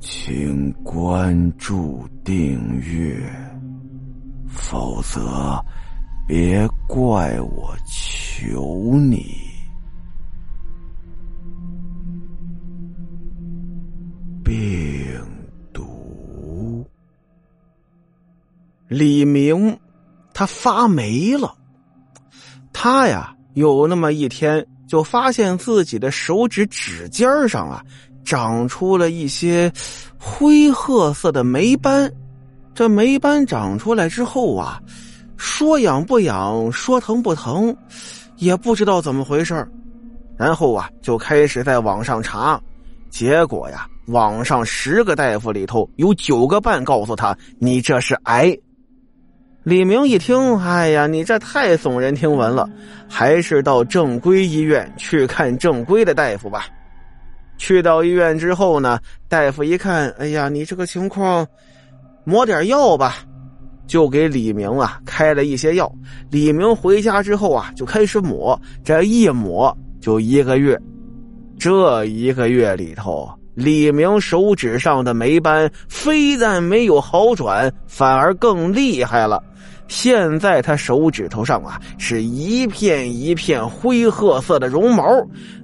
请关注订阅，否则别怪我求你。病毒，李明，他发霉了。他呀，有那么一天就发现自己的手指指尖上啊。长出了一些灰褐色的霉斑，这霉斑长出来之后啊，说痒不痒，说疼不疼，也不知道怎么回事然后啊，就开始在网上查，结果呀，网上十个大夫里头有九个半告诉他你这是癌。李明一听，哎呀，你这太耸人听闻了，还是到正规医院去看正规的大夫吧。去到医院之后呢，大夫一看，哎呀，你这个情况，抹点药吧，就给李明啊开了一些药。李明回家之后啊，就开始抹，这一抹就一个月。这一个月里头，李明手指上的霉斑非但没有好转，反而更厉害了。现在他手指头上啊是一片一片灰褐色的绒毛，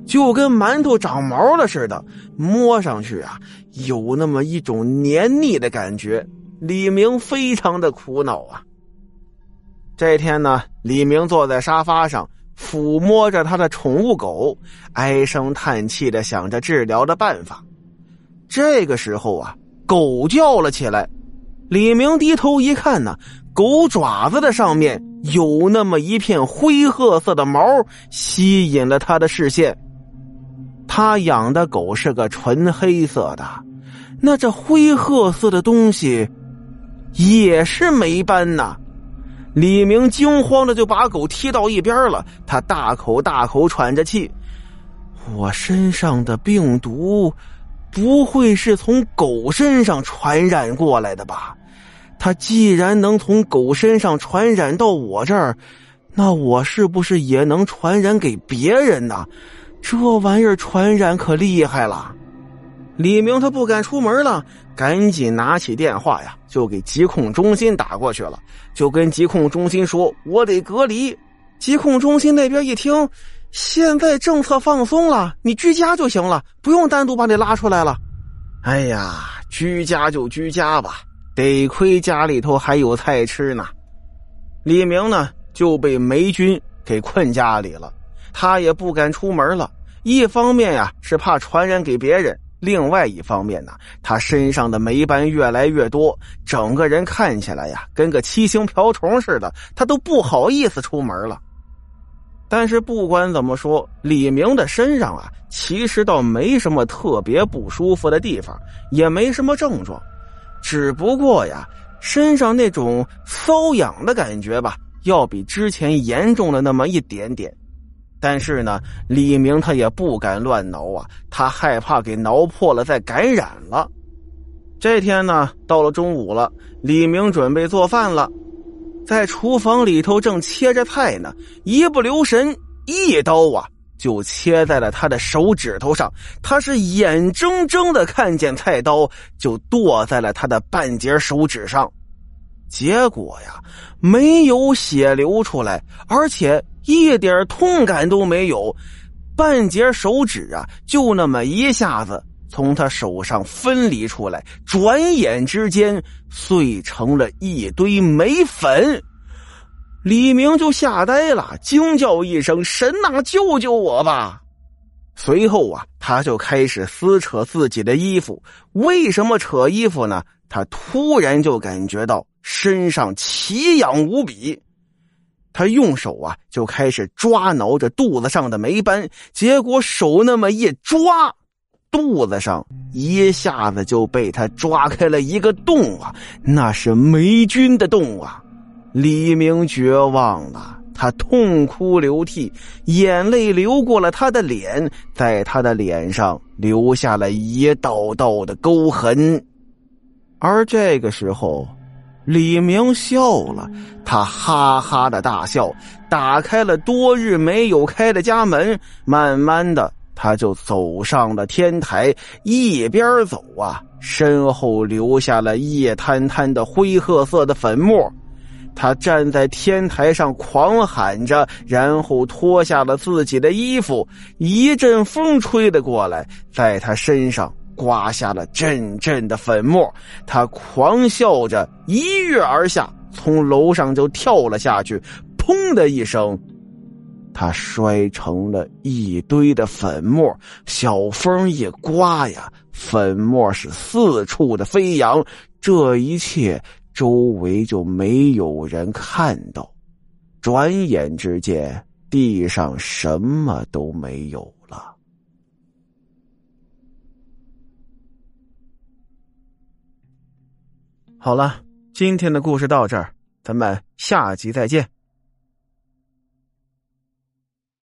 就跟馒头长毛了似的，摸上去啊有那么一种黏腻的感觉。李明非常的苦恼啊。这天呢，李明坐在沙发上抚摸着他的宠物狗，唉声叹气的想着治疗的办法。这个时候啊，狗叫了起来。李明低头一看呢。狗爪子的上面有那么一片灰褐色的毛，吸引了他的视线。他养的狗是个纯黑色的，那这灰褐色的东西也是霉斑呐！李明惊慌的就把狗踢到一边了，他大口大口喘着气：“我身上的病毒不会是从狗身上传染过来的吧？”他既然能从狗身上传染到我这儿，那我是不是也能传染给别人呢？这玩意儿传染可厉害了。李明他不敢出门了，赶紧拿起电话呀，就给疾控中心打过去了，就跟疾控中心说：“我得隔离。”疾控中心那边一听，现在政策放松了，你居家就行了，不用单独把你拉出来了。哎呀，居家就居家吧。得亏家里头还有菜吃呢，李明呢就被霉菌给困家里了，他也不敢出门了。一方面呀是怕传染给别人，另外一方面呢，他身上的霉斑越来越多，整个人看起来呀跟个七星瓢虫似的，他都不好意思出门了。但是不管怎么说，李明的身上啊其实倒没什么特别不舒服的地方，也没什么症状。只不过呀，身上那种瘙痒的感觉吧，要比之前严重了那么一点点。但是呢，李明他也不敢乱挠啊，他害怕给挠破了再感染了。这天呢，到了中午了，李明准备做饭了，在厨房里头正切着菜呢，一不留神，一刀啊。就切在了他的手指头上，他是眼睁睁的看见菜刀就剁在了他的半截手指上，结果呀，没有血流出来，而且一点痛感都没有，半截手指啊，就那么一下子从他手上分离出来，转眼之间碎成了一堆煤粉。李明就吓呆了，惊叫一声：“神呐，救救我吧！”随后啊，他就开始撕扯自己的衣服。为什么扯衣服呢？他突然就感觉到身上奇痒无比，他用手啊就开始抓挠着肚子上的霉斑。结果手那么一抓，肚子上一下子就被他抓开了一个洞啊！那是霉菌的洞啊！李明绝望了，他痛哭流涕，眼泪流过了他的脸，在他的脸上留下了一道道的沟痕。而这个时候，李明笑了，他哈哈的大笑，打开了多日没有开的家门，慢慢的他就走上了天台，一边走啊，身后留下了液滩滩的灰褐色的粉末。他站在天台上狂喊着，然后脱下了自己的衣服。一阵风吹了过来，在他身上刮下了阵阵的粉末。他狂笑着一跃而下，从楼上就跳了下去。砰的一声。他摔成了一堆的粉末，小风一刮呀，粉末是四处的飞扬。这一切周围就没有人看到。转眼之间，地上什么都没有了。好了，今天的故事到这儿，咱们下集再见。